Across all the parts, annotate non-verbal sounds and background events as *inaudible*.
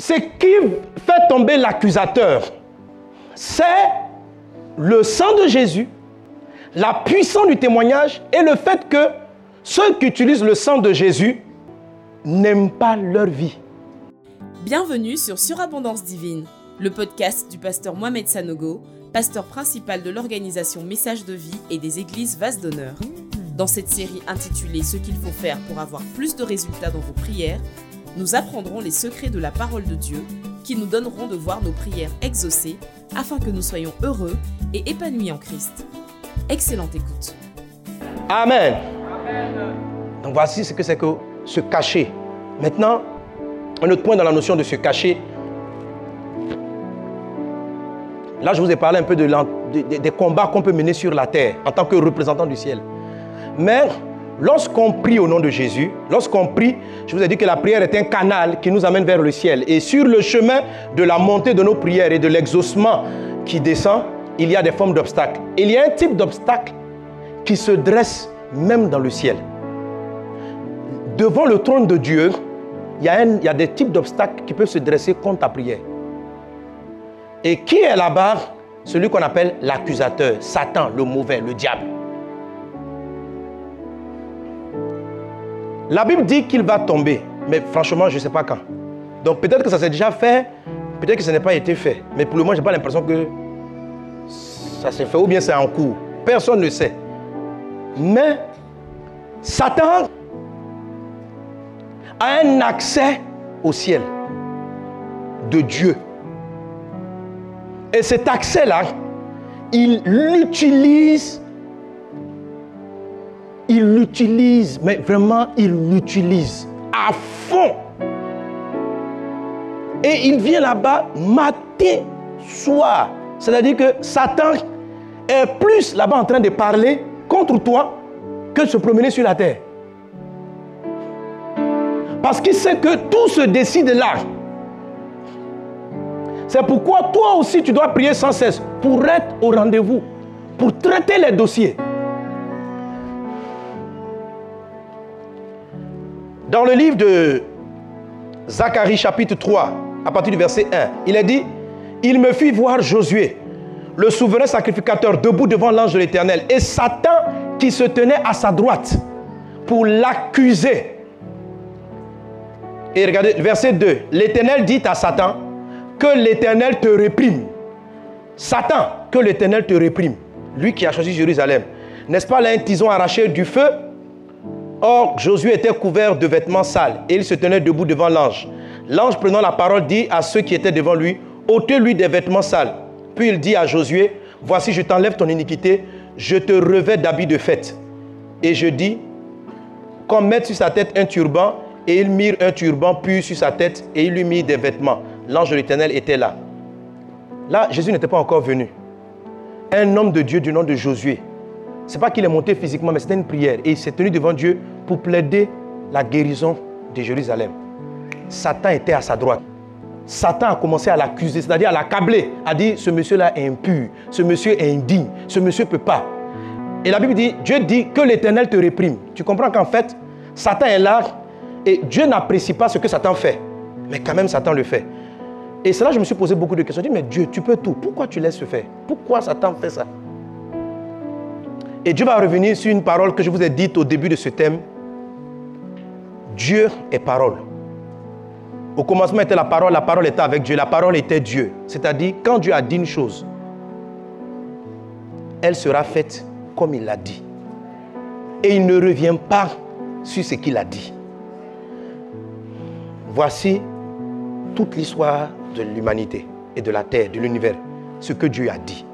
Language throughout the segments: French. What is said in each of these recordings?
ce qui fait tomber l'accusateur, c'est le sang de Jésus, la puissance du témoignage et le fait que ceux qui utilisent le sang de Jésus n'aiment pas leur vie. Bienvenue sur Surabondance Divine, le podcast du pasteur Mohamed Sanogo, pasteur principal de l'organisation Message de vie et des églises Vase d'honneur. Dans cette série intitulée Ce qu'il faut faire pour avoir plus de résultats dans vos prières, nous apprendrons les secrets de la parole de Dieu qui nous donneront de voir nos prières exaucées afin que nous soyons heureux et épanouis en Christ. Excellente écoute. Amen. Donc voici ce que c'est que se cacher. Maintenant, un autre point dans la notion de se cacher. Là, je vous ai parlé un peu de des combats qu'on peut mener sur la terre en tant que représentant du ciel. Mais lorsqu'on prie au nom de Jésus, lorsqu'on prie, je vous ai dit que la prière est un canal qui nous amène vers le ciel. Et sur le chemin de la montée de nos prières et de l'exaucement qui descend, il y a des formes d'obstacles. Il y a un type d'obstacle qui se dresse même dans le ciel. Devant le trône de Dieu, il y a, des types d'obstacles qui peuvent se dresser contre ta prière. Et qui est là-bas? Celui qu'on appelle l'accusateur, Satan, le mauvais, le diable. La Bible dit qu'il va tomber, mais franchement, je ne sais pas quand. Donc peut-être que ça s'est déjà fait, peut-être que ça n'a pas été fait. Mais pour le moment, je n'ai pas l'impression que ça s'est fait ou bien c'est en cours. Personne ne sait. Mais Satan a un accès au ciel de Dieu. Et cet accès-là, il l'utilise il l'utilise, mais vraiment, il l'utilise à fond. Et il vient là-bas matin, soir. C'est-à-dire que Satan est plus là-bas en train de parler contre toi que de se promener sur la terre. Parce qu'il sait que tout se décide là. C'est pourquoi toi aussi tu dois prier sans cesse pour être au rendez-vous, pour traiter les dossiers. Dans le livre de Zacharie chapitre 3, à partir du verset 1, il est dit, il me fit voir Josué, le souverain sacrificateur, debout devant l'ange de l'Éternel, et Satan qui se tenait à sa droite pour l'accuser. Et regardez, verset 2, l'Éternel dit à Satan, que l'Éternel te réprime. Satan, que l'Éternel te réprime. Lui qui a choisi Jérusalem. N'est-ce pas là un tison arraché du feu Or, Josué était couvert de vêtements sales et il se tenait debout devant l'ange. L'ange prenant la parole dit à ceux qui étaient devant lui, ôtez-lui des vêtements sales. Puis il dit à Josué, voici je t'enlève ton iniquité, je te revais d'habits de fête. Et je dis, qu'on mette sur sa tête un turban, et il mirent un turban pur sur sa tête, et il lui mit des vêtements. L'ange de l'Éternel était là. Là, Jésus n'était pas encore venu. Un homme de Dieu du nom de Josué c'est pas qu'il est monté physiquement, mais c'était une prière. Et il s'est tenu devant Dieu pour plaider la guérison de Jérusalem. Satan était à sa droite. Satan a commencé à l'accuser, c'est-à-dire à l'accabler, a dit ce monsieur-là est impur, ce monsieur est indigne, ce monsieur ne peut pas. Et la Bible dit, Dieu dit que l'Éternel te réprime. Tu comprends qu'en fait, Satan est là et Dieu n'apprécie pas ce que Satan fait. Mais quand même, Satan le fait. Et c'est là que je me suis posé beaucoup de questions. Je me dis, mais Dieu, tu peux tout. Pourquoi tu laisses se faire? Pourquoi Satan fait ça? Et Dieu va revenir sur une parole que je vous ai dite au début de ce thème. Dieu est parole. Au commencement était la parole, la parole était avec Dieu, la parole était Dieu. C'est-à-dire, quand Dieu a dit une chose, elle sera faite comme il l'a dit. Et il ne revient pas sur ce qu'il a dit. Voici toute l'histoire de l'humanité et de la terre, de l'univers, ce que Dieu a dit.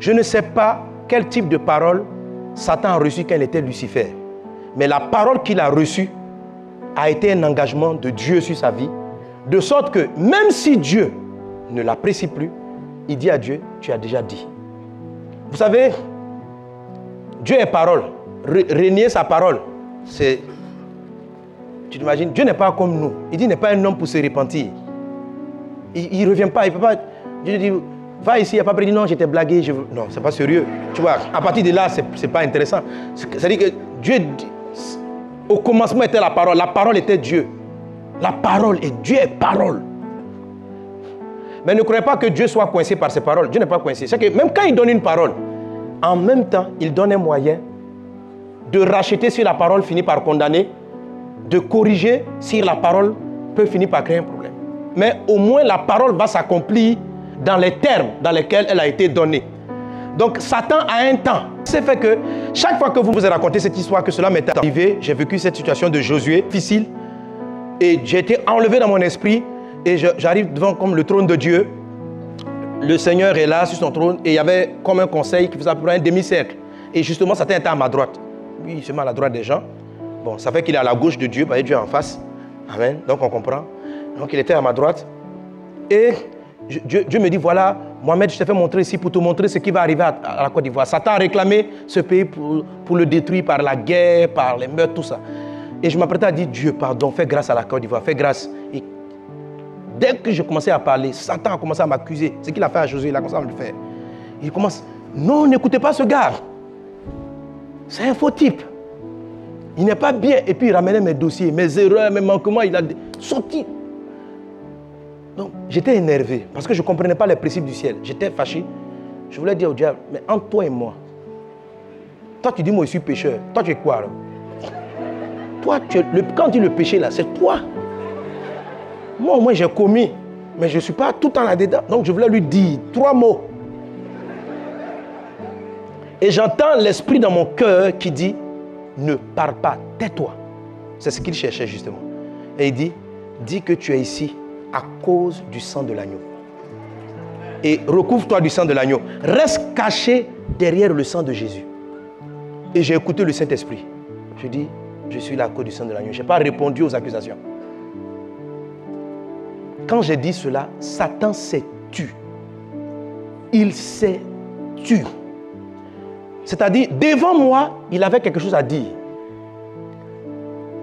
Je ne sais pas quel type de parole Satan a reçu quand il était Lucifer. Mais la parole qu'il a reçue a été un engagement de Dieu sur sa vie, de sorte que même si Dieu ne l'apprécie plus, il dit à Dieu, tu as déjà dit. Vous savez, Dieu est parole. Régner sa parole, c'est... Tu t'imagines, Dieu n'est pas comme nous. Il dit, n'est pas un homme pour se repentir. Il ne revient pas, il ne peut pas... Dieu dit, Va ici, il n'y a pas dit non, j'étais blagué. Je... Non, c'est pas sérieux. Tu vois, à partir de là, ce n'est pas intéressant. C'est-à-dire que Dieu, au commencement était la parole. La parole était Dieu. La parole et Dieu est parole. Mais ne croyez pas que Dieu soit coincé par ses paroles. Dieu n'est pas coincé. C'est que même quand il donne une parole, en même temps, il donne un moyen de racheter si la parole finit par condamner, de corriger si la parole peut finir par créer un problème. Mais au moins la parole va s'accomplir dans les termes dans lesquels elle a été donnée. Donc Satan a un temps. C'est fait que chaque fois que vous vous racontez cette histoire, que cela m'est arrivé, j'ai vécu cette situation de Josué, difficile, et j'ai été enlevé dans mon esprit, et j'arrive devant comme le trône de Dieu. Le Seigneur est là sur son trône, et il y avait comme un conseil qui faisait à un demi-cercle. Et justement, Satan était à ma droite. Lui, il se met à la droite des gens. Bon, ça fait qu'il est à la gauche de Dieu, bah, Dieu est en face. Amen. Donc on comprend. Donc il était à ma droite. Et Dieu, me dit, voilà, Mohamed, je t'ai fait montrer ici pour te montrer ce qui va arriver à, la Côte d'Ivoire. Satan a réclamé ce pays pour, pour, le détruire par la guerre, par les meurtres, tout ça. Et je m'apprêtais à dire, Dieu, pardon, fais grâce à la Côte d'Ivoire, fais grâce. Et dès que je commençais à parler, Satan a commencé à m'accuser. Ce qu'il a fait à Josué, il a commencé à me le faire. Il commence, non, n'écoutez pas ce gars. C'est un faux type. Il n'est pas bien. Et puis il ramenait mes dossiers, mes erreurs, mes manquements. Il a sorti donc, j'étais énervé parce que je ne comprenais pas les principes du ciel. J'étais fâché. Je voulais dire au diable, mais entre toi et moi, toi tu dis moi je suis pécheur. Toi tu es quoi alors? Toi, tu le, quand tu dis le péché là, c'est toi. Moi, moi j'ai commis, mais je ne suis pas tout le temps là-dedans. Donc je voulais lui dire trois mots. Et j'entends l'esprit dans mon cœur qui dit, ne parle pas, tais-toi. C'est ce qu'il cherchait justement. Et il dit, dis que tu es ici à cause du sang de l'agneau. Et recouvre-toi du sang de l'agneau. Reste caché derrière le sang de Jésus. Et j'ai écouté le Saint-Esprit. Je dis, je suis là à cause du sang de l'agneau. Je n'ai pas répondu aux accusations. Quand j'ai dit cela, Satan s'est tu. Il s'est tu. C'est-à-dire, devant moi, il avait quelque chose à dire.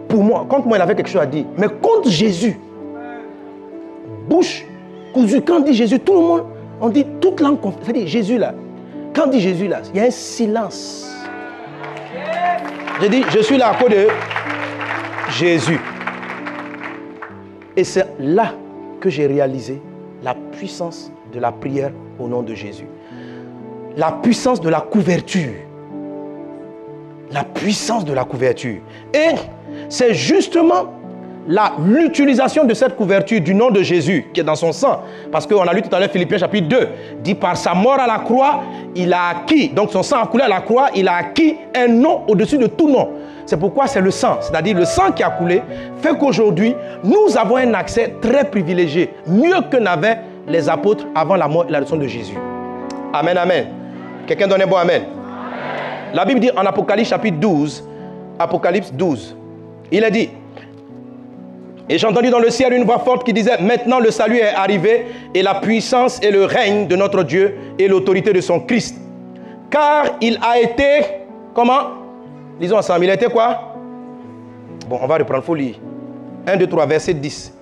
Pour moi, contre moi, il avait quelque chose à dire. Mais contre Jésus, bouche. Quand dit Jésus, tout le monde, on dit toute langue C'est-à-dire Jésus là. Quand dit Jésus là, il y a un silence. Je dis, je suis là à cause de Jésus. Et c'est là que j'ai réalisé la puissance de la prière au nom de Jésus. La puissance de la couverture. La puissance de la couverture. Et c'est justement l'utilisation de cette couverture du nom de Jésus qui est dans son sang. Parce qu'on a lu tout à l'heure Philippiens chapitre 2, dit par sa mort à la croix, il a acquis, donc son sang a coulé à la croix, il a acquis un nom au-dessus de tout nom. C'est pourquoi c'est le sang, c'est-à-dire le sang qui a coulé, fait qu'aujourd'hui, nous avons un accès très privilégié, mieux que n'avaient les apôtres avant la mort et la leçon de Jésus. Amen, amen. Quelqu'un donne un bon amen. La Bible dit en Apocalypse chapitre 12, Apocalypse 12, il a dit, et j'ai entendu dans le ciel une voix forte qui disait, maintenant le salut est arrivé et la puissance et le règne de notre Dieu et l'autorité de son Christ. Car il a été, comment? Lisons ensemble, il a été quoi? Bon, on va reprendre, folie. 1, 2, 3, verset 10.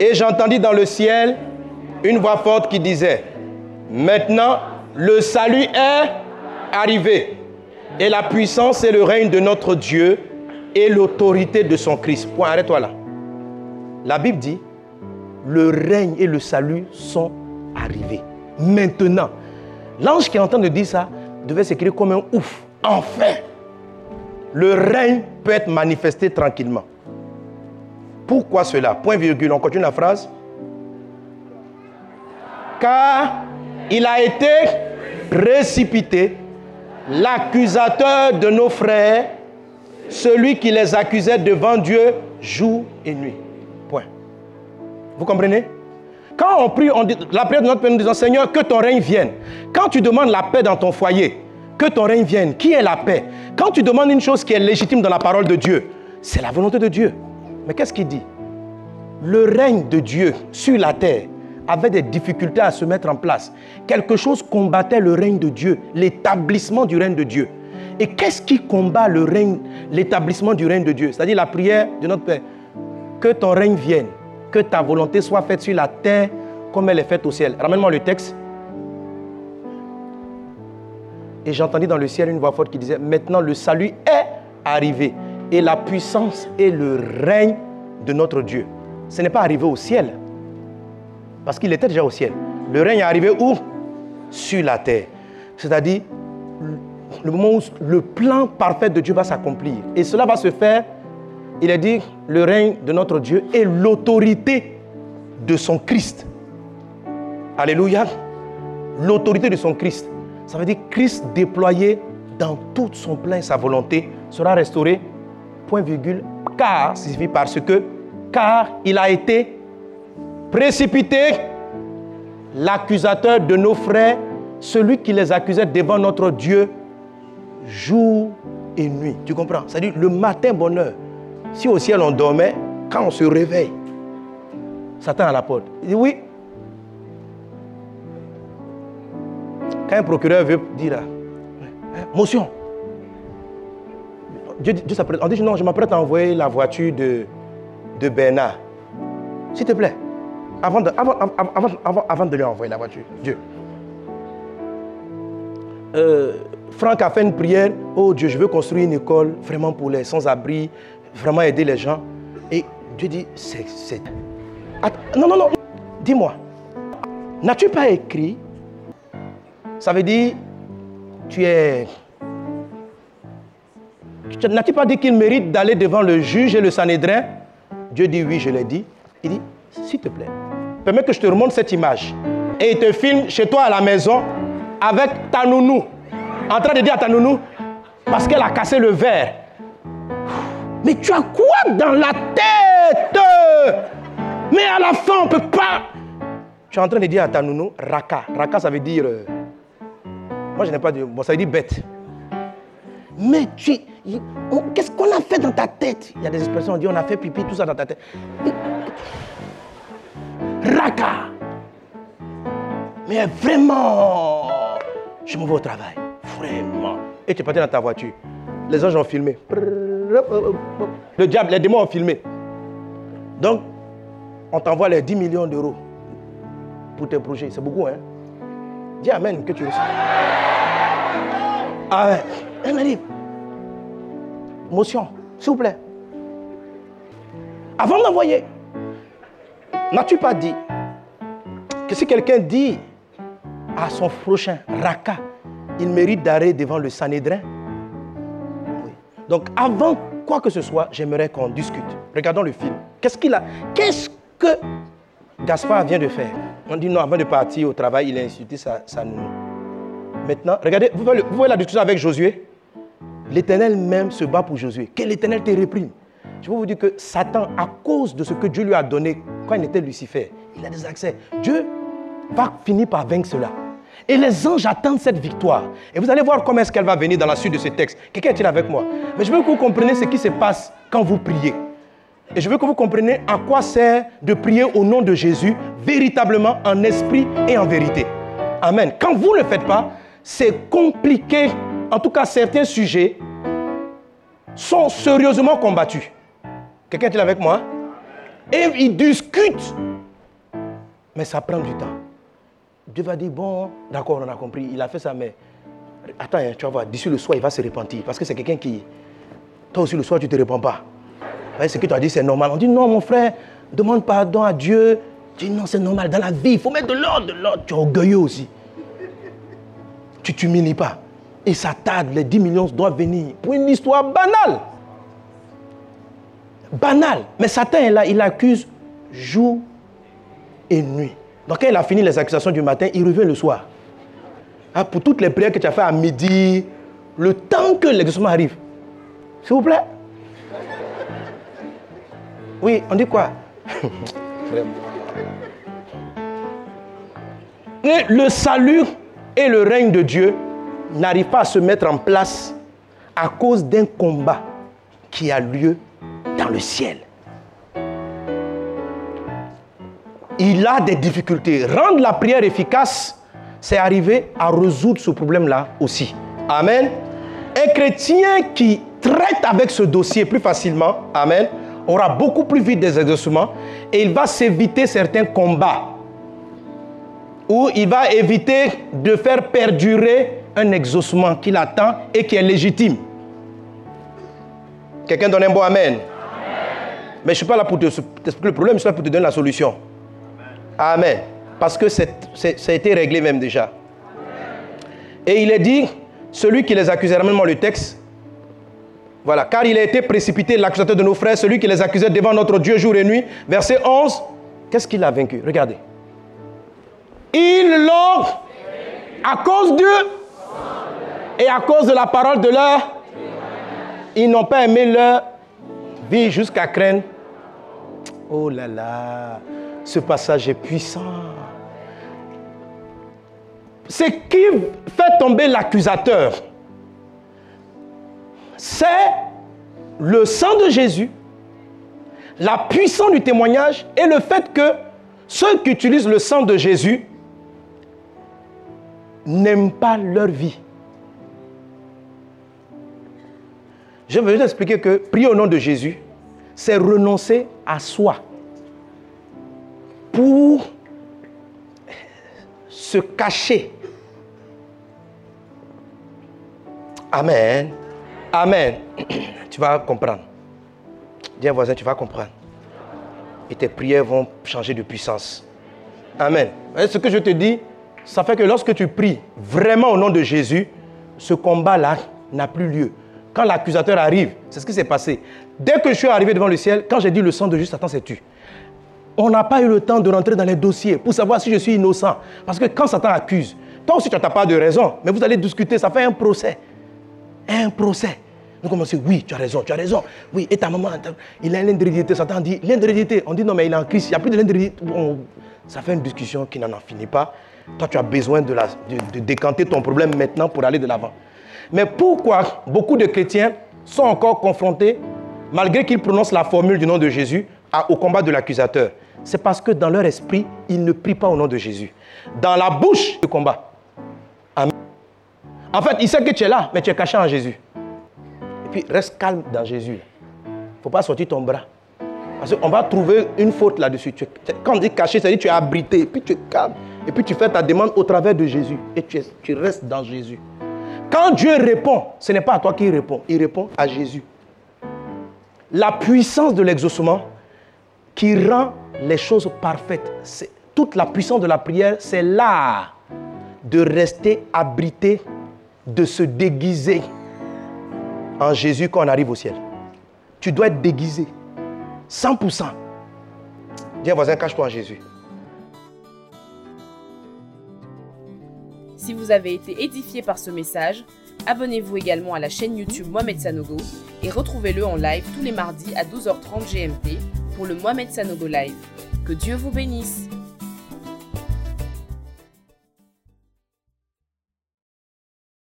Et j'ai entendu dans le ciel une voix forte qui disait, maintenant le salut est arrivé et la puissance et le règne de notre Dieu et l'autorité de son Christ. Point, arrête-toi là. La Bible dit, le règne et le salut sont arrivés. Maintenant, l'ange qui est en train de dire ça devait s'écrire comme un ouf. Enfin, le règne peut être manifesté tranquillement. Pourquoi cela? Point virgule, on continue la phrase. Car il a été précipité l'accusateur de nos frères, celui qui les accusait devant Dieu jour et nuit. Vous comprenez? Quand on prie, on dit, la prière de notre Père, nous disons Seigneur, que ton règne vienne. Quand tu demandes la paix dans ton foyer, que ton règne vienne. Qui est la paix? Quand tu demandes une chose qui est légitime dans la parole de Dieu, c'est la volonté de Dieu. Mais qu'est-ce qu'il dit? Le règne de Dieu sur la terre avait des difficultés à se mettre en place. Quelque chose combattait le règne de Dieu, l'établissement du règne de Dieu. Et qu'est-ce qui combat le règne, l'établissement du règne de Dieu? C'est-à-dire la prière de notre Père. Que ton règne vienne que ta volonté soit faite sur la terre comme elle est faite au ciel. Ramène-moi le texte. Et j'entendis dans le ciel une voix forte qui disait, maintenant le salut est arrivé. Et la puissance et le règne de notre Dieu. Ce n'est pas arrivé au ciel. Parce qu'il était déjà au ciel. Le règne est arrivé où? Sur la terre. C'est-à-dire le moment où le plan parfait de Dieu va s'accomplir. Et cela va se faire, il a dit, le règne de notre Dieu et l'autorité de son Christ. Alléluia. L'autorité de son Christ. Ça veut dire Christ déployé dans toute son plein sa volonté sera restauré, point virgule, car, signifie parce que, car il a été précipité, l'accusateur de nos frères, celui qui les accusait devant notre Dieu, jour et nuit. Tu comprends? C'est-à-dire le matin bonheur. Si au ciel on dormait, quand on se réveille, Satan à la porte. Il dit oui. Quand un procureur veut dire, motion, Dieu, Dieu s'apprête. On dit non, je m'apprête à envoyer la voiture de, de Bernard. S'il te plaît, avant de, avant, avant, avant, de lui envoyer la voiture, Dieu. Euh, Franck a fait une prière. Oh Dieu, je veux construire une école vraiment pour les sans-abri, vraiment aider les gens. Et Dieu dit, c'est. Non, non, non. Dis-moi, n'as-tu pas écrit? Ça veut dire, tu es. N'as-tu pas dit qu'il mérite d'aller devant le juge et le Sanhédrin? Dieu dit oui, je l'ai dit. Il dit, s'il te plaît, permets que je te remonte cette image. Et il te filme chez toi à la maison avec ta nounou en train de dire à ta nounou, parce qu'elle a cassé le verre. Mais tu as quoi dans la tête? Mais à la fin, on ne peut pas. Tu es en train de dire à ta nounou, raka. Raka, ça veut dire. Euh, moi, je n'ai pas de. Bon, ça veut dire bête. Mais tu. Qu'est-ce qu'on a fait dans ta tête? Il y a des expressions, on dit on a fait pipi, tout ça dans ta tête. Raka. Mais vraiment, je me vais au travail. Vraiment. Et tu es parti dans ta voiture. Les anges ont filmé. Le diable, les démons ont filmé. Donc, on t'envoie les 10 millions d'euros pour tes projets. C'est beaucoup, hein? Dis Amen que tu reçois. Amen. Elle motion, s'il vous plaît. Avant d'envoyer, n'as-tu pas dit que si quelqu'un dit à son prochain, Raka, il mérite d'arrêt devant le Sanhédrin? Donc avant quoi que ce soit, j'aimerais qu'on discute. Regardons le film. Qu'est-ce qu'il a Qu'est-ce que Gaspard vient de faire? On dit non, avant de partir au travail, il a insulté sa, sa nounou. Maintenant, regardez, vous voyez, vous voyez la discussion avec Josué L'Éternel même se bat pour Josué. Que l'Éternel te réprime. Je veux vous dire que Satan, à cause de ce que Dieu lui a donné quand il était Lucifer, il a des accès. Dieu va finir par vaincre cela. Et les anges attendent cette victoire. Et vous allez voir comment est-ce qu'elle va venir dans la suite de ce texte. Quelqu'un est-il avec moi? Mais je veux que vous compreniez ce qui se passe quand vous priez. Et je veux que vous compreniez à quoi sert de prier au nom de Jésus, véritablement en esprit et en vérité. Amen. Quand vous ne le faites pas, c'est compliqué. En tout cas, certains sujets sont sérieusement combattus. Quelqu'un est-il avec moi? Et ils discutent. Mais ça prend du temps. Dieu va dire, bon, d'accord, on a compris, il a fait ça, mais attends, hein, tu vas voir, d'ici le soir, il va se repentir. Parce que c'est quelqu'un qui, toi aussi le soir, tu ne te réponds pas. Ce que tu as dit, c'est normal. On dit, non, mon frère, demande pardon à Dieu. Tu dis, non, c'est normal. Dans la vie, il faut mettre de l'ordre, de l'ordre. Tu es orgueilleux aussi. Tu ne t'humilies pas. Et ça tarde, les 10 millions doivent venir pour une histoire banale. Banale. Mais Satan est là, il accuse jour et nuit. Donc quand il a fini les accusations du matin, il revient le soir. Ah, pour toutes les prières que tu as fait à midi, le temps que l'exaucement arrive. S'il vous plaît. Oui, on dit quoi? *laughs* Et Le salut et le règne de Dieu n'arrivent pas à se mettre en place à cause d'un combat qui a lieu dans le ciel. Il a des difficultés. Rendre la prière efficace, c'est arriver à résoudre ce problème-là aussi. Amen. Un chrétien qui traite avec ce dossier plus facilement, Amen, aura beaucoup plus vite des exaucements et il va s'éviter certains combats où il va éviter de faire perdurer un exaucement qu'il attend et qui est légitime. Quelqu'un donne un bon amen. Mais je ne suis pas là pour te expliquer le problème, je suis là pour te donner la solution. Amen. Parce que ça a été réglé même déjà. Et il est dit, celui qui les accusait, ramène-moi le texte. Voilà, car il a été précipité, l'accusateur de nos frères, celui qui les accusait devant notre Dieu jour et nuit. Verset 11, qu'est-ce qu'il a vaincu? Regardez. Ils l'ont, à cause d'eux et à cause de la parole de leur, ils n'ont pas aimé leur vie jusqu'à craindre. Oh là là, ce passage est puissant. Ce qui fait tomber l'accusateur, c'est le sang de Jésus, la puissance du témoignage et le fait que ceux qui utilisent le sang de Jésus n'aiment pas leur vie. Je veux juste expliquer que prier au nom de Jésus, c'est renoncer à soi pour se cacher. Amen. Amen. *clears throat* Tu vas comprendre. Dis voisin, tu vas comprendre. Et tes prières vont changer de puissance. Amen. Ce que je te dis, ça fait que lorsque tu pries vraiment au nom de Jésus, ce combat-là n'a plus lieu. Quand l'accusateur arrive, c'est ce qui s'est passé. Dès que je suis arrivé devant le ciel, quand j'ai dit le sang de juste, Satan s'est tu. On n'a pas eu le temps de rentrer dans les dossiers pour savoir si je suis innocent. Parce que quand Satan accuse, toi aussi tu n'as pas de raison, mais vous allez discuter, ça fait un procès. Un procès. Nous commençons, oui, tu as raison, tu as raison. Oui, et ta maman, il a l'indrédité. Satan dit, l'indrédité. On dit, non, mais il est en crise, il n'y a plus de l'indrédité. ça fait une discussion qui n'en finit pas. Toi, tu as besoin de, de décanter ton problème maintenant pour aller de l'avant. Mais pourquoi beaucoup de chrétiens sont encore confrontés, malgré qu'ils prononcent la formule du nom de Jésus, au combat de l'accusateur C'est parce que dans leur esprit, ils ne prient pas au nom de Jésus. Dans la bouche, du combat. Amen. En fait, il sait que tu es là, mais tu es caché en Jésus puis reste calme dans Jésus. Il ne faut pas sortir ton bras. Parce qu'on va trouver une faute là-dessus. Quand on dit caché, ça dit tu es abrité. Et puis tu es calme. Et puis tu fais ta demande au travers de Jésus. Et tu, tu restes dans Jésus. Quand Dieu répond, ce n'est pas à toi qu'il répond. Il répond à Jésus. La puissance de l'exaucement qui rend les choses parfaites. Toute la puissance de la prière, c'est l'art de rester abrité, de se déguiser en Jésus quand on arrive au ciel. Tu dois être déguisé. 100%. Dis à voisin, cache-toi en Jésus. Si vous avez été édifié par ce message, abonnez-vous également à la chaîne YouTube Mohamed Sanogo et retrouvez-le en live tous les mardis à 12h30 GMT pour le Mohamed Sanogo Live. Que Dieu vous bénisse.